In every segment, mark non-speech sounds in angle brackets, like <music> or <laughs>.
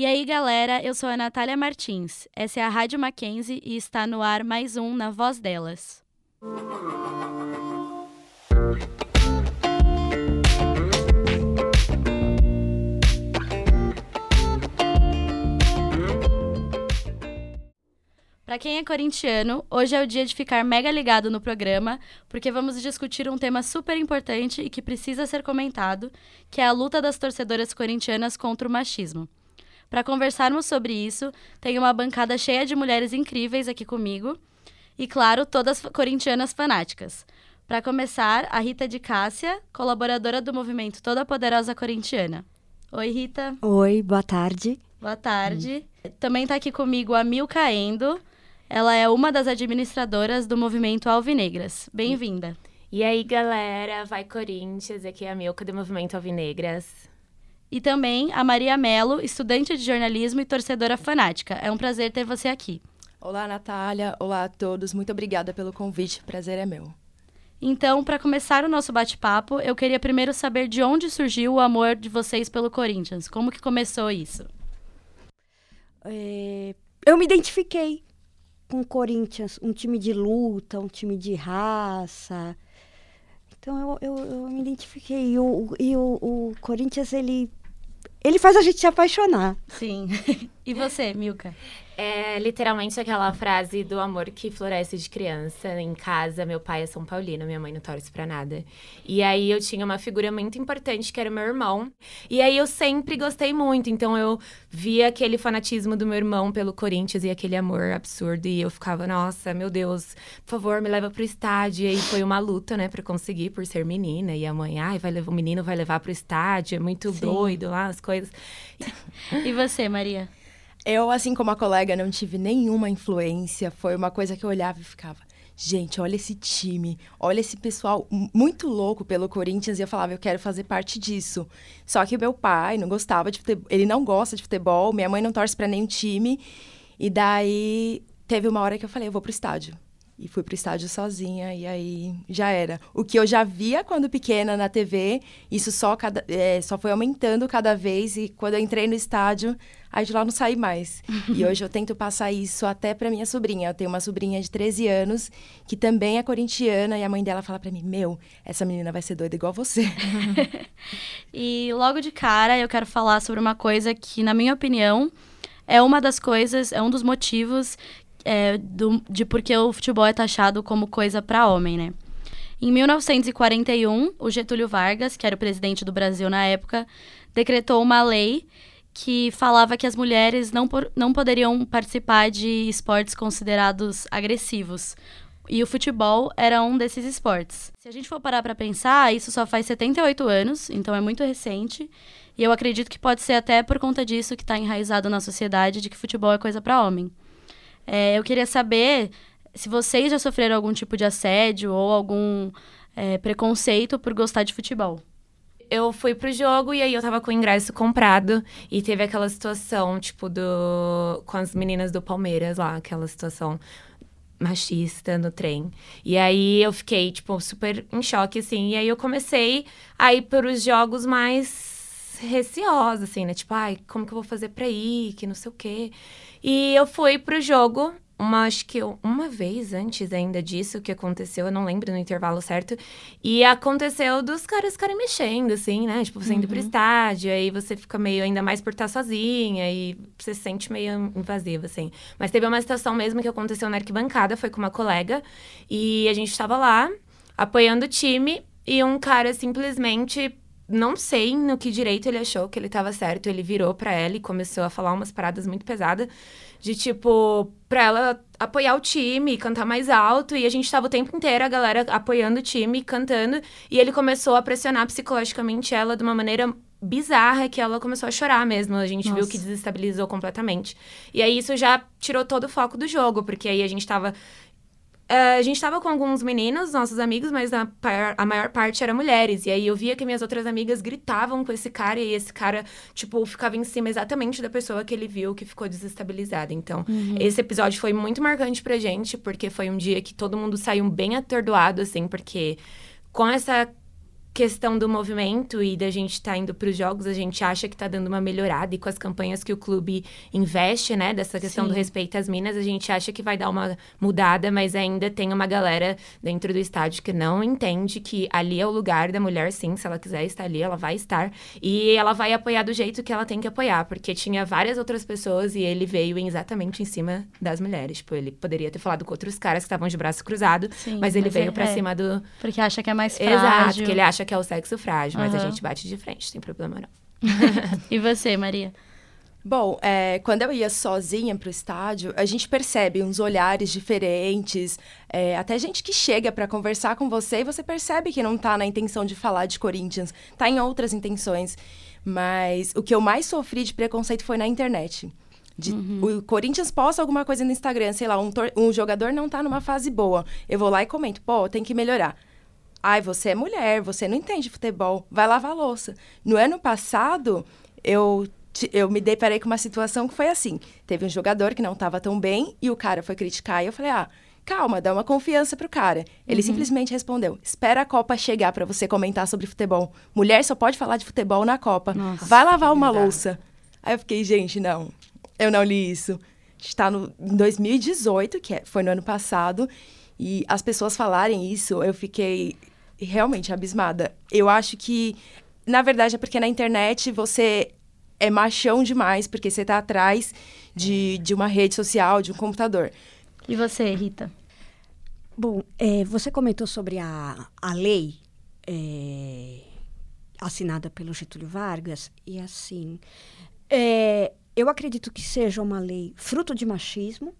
E aí, galera, eu sou a Natália Martins. Essa é a Rádio Mackenzie e está no ar mais um Na Voz Delas. Para quem é corintiano, hoje é o dia de ficar mega ligado no programa, porque vamos discutir um tema super importante e que precisa ser comentado, que é a luta das torcedoras corintianas contra o machismo. Para conversarmos sobre isso, tenho uma bancada cheia de mulheres incríveis aqui comigo e, claro, todas corintianas fanáticas. Para começar, a Rita de Cássia, colaboradora do movimento Toda Poderosa Corintiana. Oi, Rita. Oi, boa tarde. Boa tarde. Hum. Também está aqui comigo a Milka Endo, ela é uma das administradoras do movimento Alvinegras. Bem-vinda. E aí, galera, vai Corinthians, aqui é a Milka do Movimento Alvinegras. E também a Maria Melo, estudante de jornalismo e torcedora fanática. É um prazer ter você aqui. Olá, Natália. Olá a todos. Muito obrigada pelo convite. Prazer é meu. Então, para começar o nosso bate-papo, eu queria primeiro saber de onde surgiu o amor de vocês pelo Corinthians. Como que começou isso? É, eu me identifiquei com o Corinthians, um time de luta, um time de raça. Então eu, eu, eu me identifiquei. E, o, e o, o Corinthians, ele, ele faz a gente se apaixonar. Sim. <laughs> e você, Milka? É literalmente aquela frase do amor que floresce de criança. Em casa, meu pai é São Paulino, minha mãe não torce pra nada. E aí eu tinha uma figura muito importante que era o meu irmão. E aí eu sempre gostei muito. Então eu via aquele fanatismo do meu irmão pelo Corinthians e aquele amor absurdo. E eu ficava, nossa, meu Deus, por favor, me leva pro estádio. E aí foi uma luta, né, pra conseguir, por ser menina. E a mãe, ai, vai levar, o menino vai levar pro estádio, é muito Sim. doido lá, as coisas. <laughs> e você, Maria? Eu, assim como a colega, não tive nenhuma influência. Foi uma coisa que eu olhava e ficava. Gente, olha esse time, olha esse pessoal muito louco pelo Corinthians e eu falava, eu quero fazer parte disso. Só que meu pai não gostava de futebol, ele não gosta de futebol, minha mãe não torce para nenhum time. E daí teve uma hora que eu falei, eu vou pro estádio e fui pro estádio sozinha e aí já era. O que eu já via quando pequena na TV, isso só, cada, é, só foi aumentando cada vez e quando eu entrei no estádio, aí de lá não saí mais. <laughs> e hoje eu tento passar isso até para minha sobrinha. Eu tenho uma sobrinha de 13 anos que também é corintiana e a mãe dela fala para mim: "Meu, essa menina vai ser doida igual você". <laughs> e logo de cara eu quero falar sobre uma coisa que na minha opinião é uma das coisas, é um dos motivos é, do, de porque o futebol é taxado como coisa para homem, né? Em 1941, o Getúlio Vargas, que era o presidente do Brasil na época, decretou uma lei que falava que as mulheres não, por, não poderiam participar de esportes considerados agressivos. E o futebol era um desses esportes. Se a gente for parar para pensar, isso só faz 78 anos, então é muito recente. E eu acredito que pode ser até por conta disso que está enraizado na sociedade de que futebol é coisa para homem. É, eu queria saber se vocês já sofreram algum tipo de assédio ou algum é, preconceito por gostar de futebol. Eu fui pro jogo e aí eu tava com o ingresso comprado e teve aquela situação, tipo, do. com as meninas do Palmeiras lá, aquela situação machista no trem. E aí eu fiquei, tipo, super em choque, assim. E aí eu comecei a ir para os jogos mais receosa, assim, né? Tipo, ai, como que eu vou fazer pra ir? Que não sei o quê. E eu fui pro jogo, uma, acho que uma vez antes ainda disso que aconteceu, eu não lembro no intervalo certo. E aconteceu dos caras ficarem mexendo, assim, né? Tipo, você indo pro uhum. estádio, aí você fica meio ainda mais por estar sozinha e você se sente meio invasiva, assim. Mas teve uma situação mesmo que aconteceu na arquibancada, foi com uma colega, e a gente estava lá apoiando o time, e um cara simplesmente não sei no que direito ele achou que ele estava certo. Ele virou para ela e começou a falar umas paradas muito pesadas. De tipo, pra ela apoiar o time, cantar mais alto. E a gente tava o tempo inteiro, a galera apoiando o time, cantando. E ele começou a pressionar psicologicamente ela de uma maneira bizarra que ela começou a chorar mesmo. A gente Nossa. viu que desestabilizou completamente. E aí isso já tirou todo o foco do jogo, porque aí a gente tava Uh, a gente estava com alguns meninos, nossos amigos, mas a, a, maior parte era mulheres. E aí eu via que minhas outras amigas gritavam com esse cara e esse cara, tipo, ficava em cima exatamente da pessoa que ele viu que ficou desestabilizada. Então, uhum. esse episódio foi muito marcante pra gente, porque foi um dia que todo mundo saiu bem atordoado, assim, porque com essa questão do movimento e da gente estar tá indo para os jogos, a gente acha que está dando uma melhorada e com as campanhas que o clube investe, né, dessa questão Sim. do respeito às minas, a gente acha que vai dar uma mudada, mas ainda tem uma galera dentro do estádio que não entende que ali é o lugar da mulher, sim, se ela quiser estar ali, ela vai estar e ela vai apoiar do jeito que ela tem que apoiar, porque tinha várias outras pessoas e ele veio exatamente em cima das mulheres. Tipo, ele poderia ter falado com outros caras que estavam de braço cruzado, sim, mas ele mas veio é, para cima do porque acha que é mais frágil. Exato, que ele acha que é o sexo frágil, uhum. mas a gente bate de frente, sem problema não. <laughs> e você, Maria? Bom, é, quando eu ia sozinha pro estádio, a gente percebe uns olhares diferentes, é, até gente que chega para conversar com você e você percebe que não tá na intenção de falar de Corinthians, tá em outras intenções. Mas o que eu mais sofri de preconceito foi na internet. De, uhum. O Corinthians posta alguma coisa no Instagram, sei lá, um, um jogador não tá numa fase boa. Eu vou lá e comento, pô, tem que melhorar. Ai, você é mulher, você não entende futebol, vai lavar louça. No ano passado, eu, eu me deparei com uma situação que foi assim: teve um jogador que não estava tão bem e o cara foi criticar e eu falei, ah. Calma, dá uma confiança pro cara. Ele uhum. simplesmente respondeu: Espera a Copa chegar para você comentar sobre futebol. Mulher só pode falar de futebol na Copa. Nossa, vai lavar uma verdade. louça. Aí eu fiquei, gente, não, eu não li isso. Está no, em 2018, que é, foi no ano passado, e as pessoas falarem isso, eu fiquei realmente abismada. Eu acho que, na verdade, é porque na internet você é machão demais, porque você está atrás de, de uma rede social, de um computador. E você, Rita? Bom, é, você comentou sobre a, a lei é, assinada pelo Getúlio Vargas, e assim, é, eu acredito que seja uma lei fruto de machismo,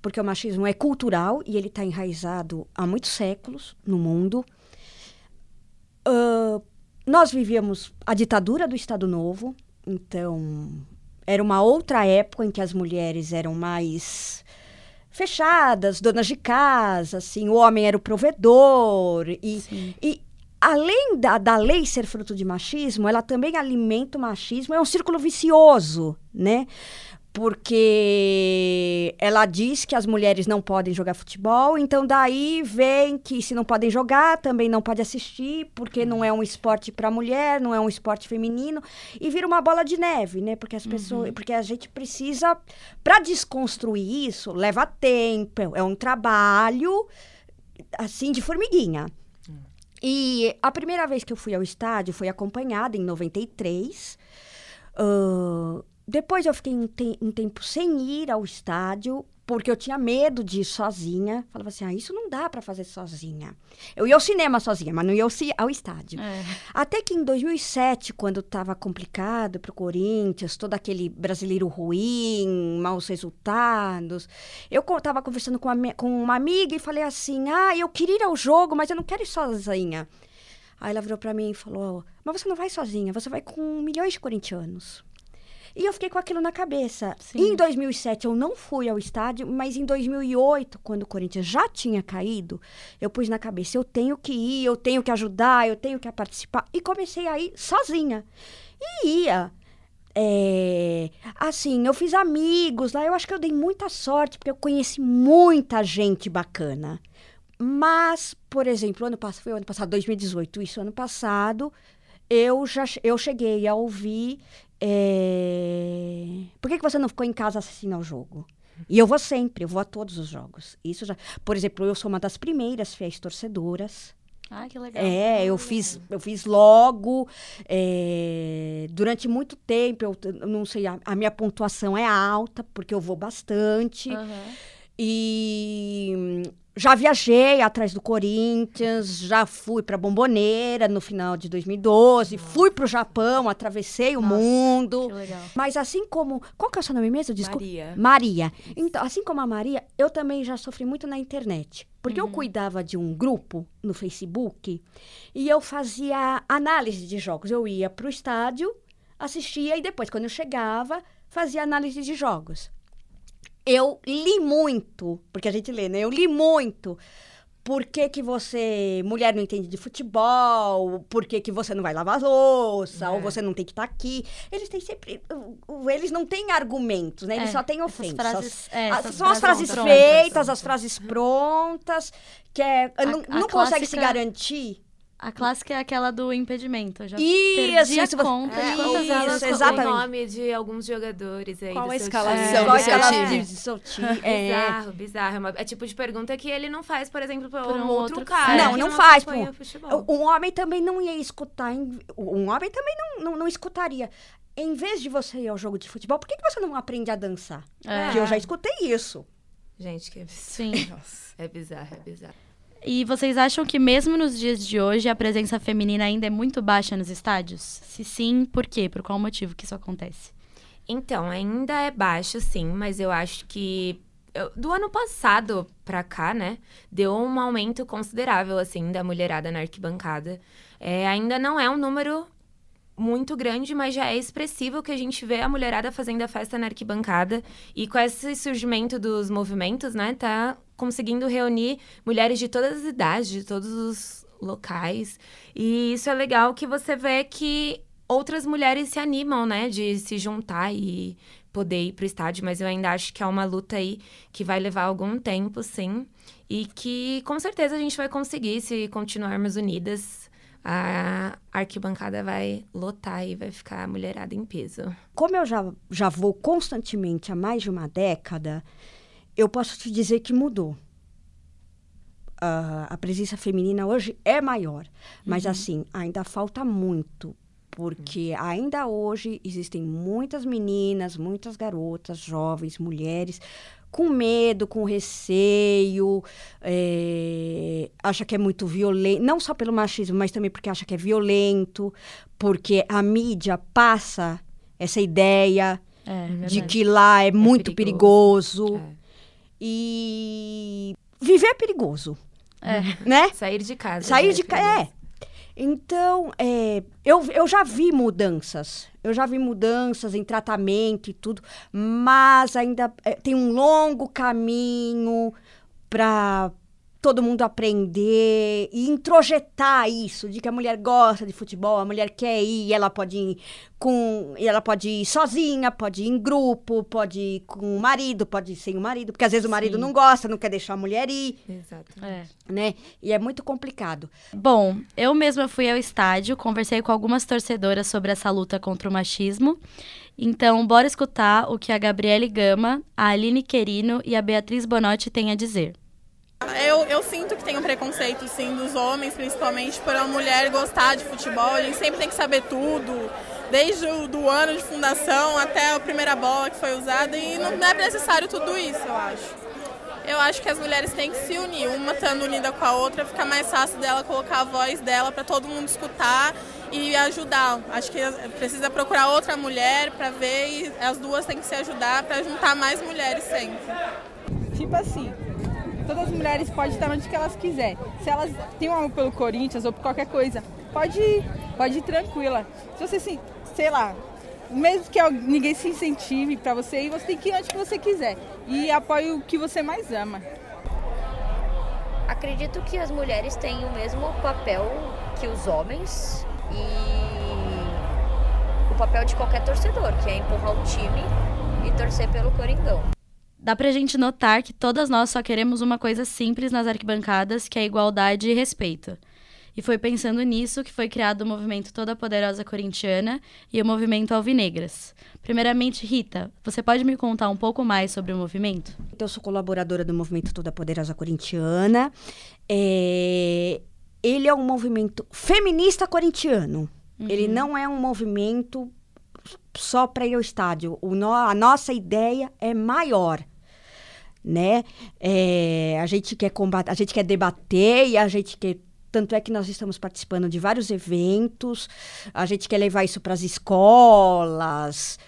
porque o machismo é cultural e ele está enraizado há muitos séculos no mundo. Uh, nós vivíamos a ditadura do Estado Novo, então era uma outra época em que as mulheres eram mais fechadas, donas de casa, assim, o homem era o provedor e, e além da, da lei ser fruto de machismo, ela também alimenta o machismo, é um círculo vicioso, né? Porque ela diz que as mulheres não podem jogar futebol, então daí vem que se não podem jogar, também não pode assistir, porque não é um esporte para mulher, não é um esporte feminino, e vira uma bola de neve, né? Porque as pessoas, uhum. porque a gente precisa para desconstruir isso, leva tempo, é um trabalho assim de formiguinha. Uhum. E a primeira vez que eu fui ao estádio foi acompanhada em 93. Uh, depois eu fiquei um, te um, tempo sem ir ao estádio, porque eu tinha medo de ir sozinha. Falava assim, ah, isso não dá para fazer sozinha. Eu ia ao cinema sozinha, mas não ia ao estádio. É. Até que em 2007, quando estava complicado para o Corinthians, todo aquele brasileiro ruim, maus resultados, eu estava conversando com uma, com uma amiga e falei assim, ah, eu queria ir ao jogo, mas eu não quero ir sozinha. Aí ela virou para mim e falou, mas você não vai sozinha, você vai com milhões de corintianos. E eu fiquei com aquilo na cabeça. Sim. Em 2007 eu não fui ao estádio, mas em 2008, quando o Corinthians já tinha caído, eu pus na cabeça, eu tenho que ir, eu tenho que ajudar, eu tenho que participar. E comecei a ir sozinha. E ia. É, assim, eu fiz amigos lá, eu acho que eu dei muita sorte, porque eu conheci muita gente bacana. Mas, por exemplo, ano passado, foi ano passado, 2018, isso ano passado, eu já eu cheguei a ouvir é... Por que, que você não ficou em casa assistindo ao jogo? E eu vou sempre, eu vou a todos os jogos. Isso já, por exemplo, eu sou uma das primeiras fiéis torcedoras. Ah, que legal. É, eu fiz, eu fiz logo. É, durante muito tempo, eu, eu não sei, a, a, minha pontuação é alta, porque eu vou bastante. Uhum. E já viajei atrás do Corinthians, já fui para Bomboneira no final de 2012, Nossa. fui para o Japão, atravessei o Nossa, mundo. Que legal. Mas assim como, qual que é o seu nome mesmo? Desculpa. Maria. Maria. Então, assim como a Maria, eu também já sofri muito na internet, porque uhum. eu cuidava de um grupo no Facebook e eu fazia análise de jogos. Eu ia para o estádio, assistia e depois quando eu chegava, fazia análise de jogos eu li muito, porque a gente lê, né? Eu li muito. Por que, que você, mulher, não entende de futebol? Por que, que você não vai lavar louça? É. Ou você não tem que estar tá aqui? Eles têm sempre. Eles não têm argumentos, né? Eles é, só têm ofensas. Frases, é, as, são as frases feitas, as frases prontas, que é, a, não, não consegue se garantir A clássica é aquela do impedimento. Eu já Isso, perdi a isso, conta é, de quantas isso, aulas o exatamente. nome de alguns jogadores aí Qual do a escalação do é seu aquela time? de seu time? <laughs> É. Bizarro, bizarro. É, uma- é tipo de pergunta que ele não faz, por exemplo, Pra um um outro outro cara. Não, que não faz, pô. o. Um homem também não ia escutar. Um homem também não, não, não escutaria. Em vez de você ir ao jogo de futebol, por que, que você não aprende a dançar? É. Porque eu já escutei isso. Gente, que Sim. <laughs> é bizarro, é bizarro. E vocês acham que mesmo nos dias de hoje a presença feminina ainda é muito baixa nos estádios? Se sim, por quê? Por qual motivo que isso acontece? Então, ainda é baixo, sim, mas eu acho que do ano passado pra cá, né, deu um aumento considerável, assim, da mulherada na arquibancada. É, ainda não é um número muito grande, mas já é expressivo que a gente vê a mulherada fazendo a festa na arquibancada. E com esse surgimento dos movimentos, né, tá conseguindo reunir mulheres de todas as idades, de todos os locais. E isso é legal que você vê que outras mulheres se animam, né, de se juntar e poder ir pro estádio, mas eu ainda acho que é uma luta aí que vai levar algum tempo, sim, e que com certeza a gente vai conseguir se continuarmos unidas. A arquibancada vai lotar e vai ficar mulherada em peso. Como eu já, já vou constantemente há mais de uma década, eu posso te dizer que mudou. Ah, a presença feminina hoje é maior. Mas, assim, ainda falta muito. Porque ainda hoje existem muitas meninas, muitas garotas, jovens, mulheres, com medo, com receio, é, acha que é muito violento, não só pelo machismo, mas também porque acha que é violento, porque a mídia passa essa ideia É, de verdade. que lá é, muito perigoso. perigoso. É. E viver é perigoso, É. né? Sair de casa. Sair já de é casa. perigoso. É. Então, é, eu, eu já vi mudanças. Eu já vi mudanças em tratamento e tudo, mas ainda é, tem um longo caminho para todo mundo aprender e introjetar isso de que a mulher gosta de futebol, a mulher quer ir, ela pode ir com, e ela pode ir sozinha, pode ir em grupo, pode ir com o marido, pode ir sem o marido, porque às vezes o marido Sim. não gosta, não quer deixar a mulher ir, Exato. É. né? E é muito complicado. Bom, eu mesma fui ao estádio, conversei com algumas torcedoras sobre essa luta contra o machismo. Então, bora escutar o que a Gabriele Gama, a Aline Querino e a Beatriz Bonotti têm a dizer. Eu, eu sinto que tem um preconceito, sim, dos homens, principalmente por a mulher gostar de futebol. A gente sempre tem que saber tudo, desde o do ano de fundação até a primeira bola que foi usada, e não é necessário tudo isso, eu acho. Eu acho que as mulheres têm que se unir, uma estando unida com a outra, fica mais fácil dela colocar a voz dela para todo mundo escutar e ajudar. Acho que precisa procurar outra mulher para ver e as duas têm que se ajudar para juntar mais mulheres sempre. Tipo assim, todas as mulheres podem estar onde que elas quiserem. Se elas têm um amor pelo Corinthians ou por qualquer coisa, pode ir, pode ir tranquila. Se você, se, sei lá, mesmo que ninguém se incentive pra você ir, você tem que ir onde que você quiser. E apoie o que você mais ama. Acredito que as mulheres têm o mesmo papel que os homens e o papel de qualquer torcedor, que é empurrar o time e torcer pelo Coringão. Dá pra gente notar que todas nós só queremos uma coisa simples nas arquibancadas, que é igualdade e respeito. E foi pensando nisso que foi criado o movimento Toda Poderosa Corintiana e o movimento Alvinegras. Primeiramente, Rita, você pode me contar um pouco mais sobre o movimento? Então, eu sou colaboradora do movimento Toda Poderosa Corintiana. É, Ele é um movimento feminista corintiano. Ele não é um movimento só para ir ao estádio. O no- A nossa ideia é maior. Né? É, a gente quer combater, a gente quer debater e a gente quer tanto é que nós estamos participando de vários eventos, a gente quer levar isso para as escolas,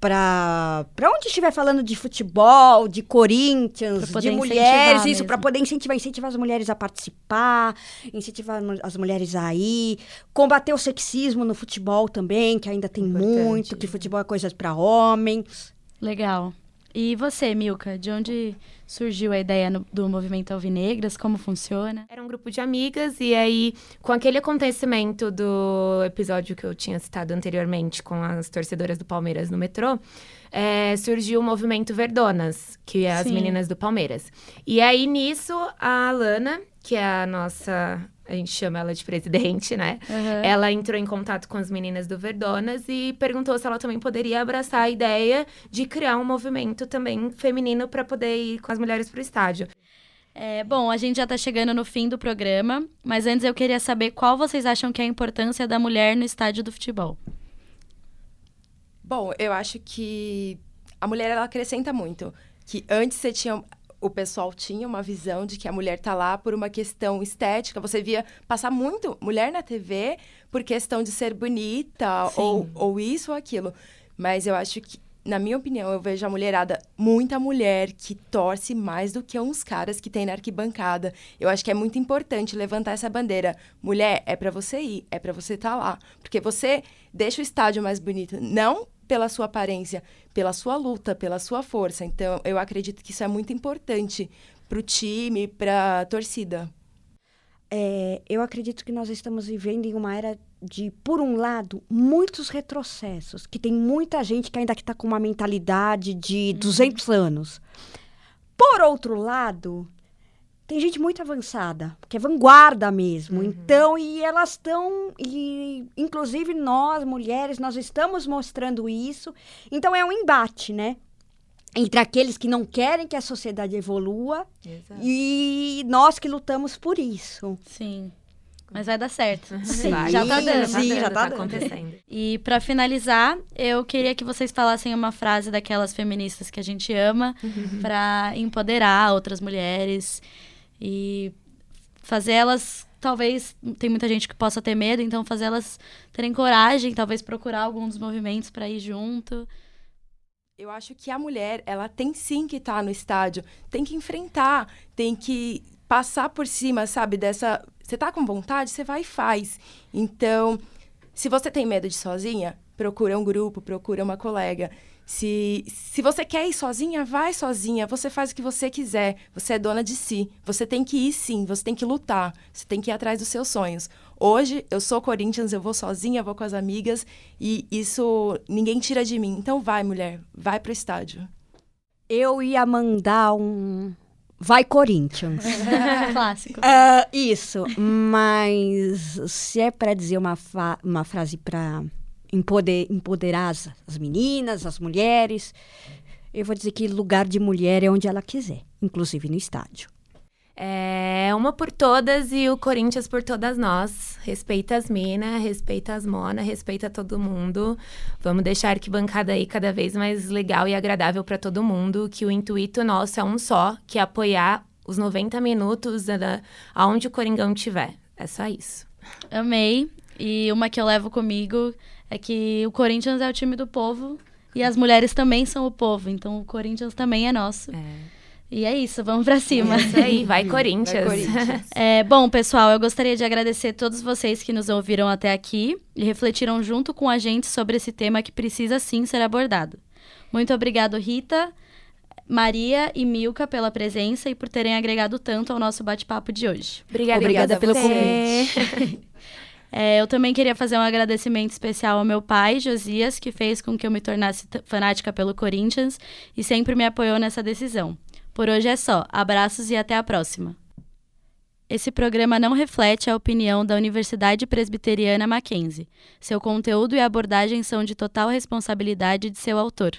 para onde estiver falando de futebol, de Corinthians, de mulheres, isso, para poder incentivar, incentivar as mulheres a participar, incentivar as mulheres a ir, combater o sexismo no futebol também, que ainda tem Importante. muito, que futebol é coisa para homens. Legal. E você, Milka, de onde surgiu a ideia no- do movimento Alvinegras? Como funciona? Era um grupo de amigas, e aí, com aquele acontecimento do episódio que eu tinha citado anteriormente com as torcedoras do Palmeiras no metrô, é, surgiu o movimento Verdonas, que é as Sim. meninas do Palmeiras. E aí, nisso, a Alana, que é a nossa a gente chama ela de presidente, né? Uhum. Ela entrou em contato com as meninas do Verdonas e perguntou se ela também poderia abraçar a ideia de criar um movimento também feminino para poder ir com as mulheres para o estádio. É, bom, a gente já está chegando no fim do programa, mas antes eu queria saber qual vocês acham que é a importância da mulher no estádio do futebol. Bom, eu acho que a mulher ela acrescenta muito. Que antes você tinha o pessoal tinha uma visão de que a mulher tá lá por uma questão estética. Você via passar muito mulher na TV por questão de ser bonita ou, ou isso ou aquilo. Mas eu acho que, na minha opinião, eu vejo a mulherada, muita mulher que torce mais do que uns caras que tem na arquibancada. Eu acho que é muito importante levantar essa bandeira. Mulher, é para você ir, é para você estar tá lá. Porque você deixa o estádio mais bonito. Não pela sua aparência, pela sua luta, pela sua força. Então, eu acredito que isso é muito importante para o time, para a torcida. É, eu acredito que nós estamos vivendo em uma era de, por um lado, muitos retrocessos, que tem muita gente que ainda está com uma mentalidade de 200 uhum. anos. Por outro lado, tem gente muito avançada, que é vanguarda mesmo. Uhum. Então, e elas estão, e inclusive nós, mulheres, nós estamos mostrando isso. Então, é um embate, né? Entre aqueles que não querem que a sociedade evolua Exato. e nós que lutamos por isso. Sim. Mas vai dar certo. <laughs> Sim, vai. já tá dando, Sim, já tá, tá acontecendo. <laughs> E para finalizar, eu queria que vocês falassem uma frase daquelas feministas que a gente ama uhum. para empoderar outras mulheres e fazer elas talvez tem muita gente que possa ter medo, então fazer elas terem coragem, talvez procurar algum dos movimentos para ir junto. Eu acho que a mulher, ela tem sim que estar tá no estádio, tem que enfrentar, tem que passar por cima, sabe, dessa, você tá com vontade, você vai e faz. Então, se você tem medo de sozinha, procura um grupo, procura uma colega. Se, se você quer ir sozinha, vai sozinha. Você faz o que você quiser. Você é dona de si. Você tem que ir sim. Você tem que lutar. Você tem que ir atrás dos seus sonhos. Hoje, eu sou Corinthians, eu vou sozinha, vou com as amigas. E isso ninguém tira de mim. Então vai, mulher. Vai pro estádio. Eu ia mandar um. Vai Corinthians. <laughs> Clássico. Uh, isso. Mas se é para dizer uma, uma frase para empoder, empoderar as, as meninas, as mulheres. Eu vou dizer que lugar de mulher é onde ela quiser, inclusive no estádio. É uma por todas e o Corinthians por todas nós. Respeita as minas, respeita as mona, respeita todo mundo. Vamos deixar a arquibancada aí cada vez mais legal e agradável para todo mundo. Que o intuito nosso é um só, que é apoiar os 90 minutos aonde o Coringão tiver. É só isso. Amei. E uma que eu levo comigo é que o Corinthians é o time do povo e as mulheres também são o povo, então o Corinthians também é nosso. É. E é isso, vamos para cima. É isso aí, <laughs> vai Corinthians. Vai Corinthians. É, bom, pessoal, eu gostaria de agradecer todos vocês que nos ouviram até aqui e refletiram junto com a gente sobre esse tema que precisa sim ser abordado. Muito obrigado, Rita, Maria e Milka pela presença e por terem agregado tanto ao nosso bate-papo de hoje. Obrigada, Obrigada pelo convite. <laughs> É, eu também queria fazer um agradecimento especial ao meu pai, Josias, que fez com que eu me tornasse fanática pelo Corinthians e sempre me apoiou nessa decisão. Por hoje é só. Abraços e até a próxima. Esse programa não reflete a opinião da Universidade Presbiteriana Mackenzie. Seu conteúdo e abordagem são de total responsabilidade de seu autor.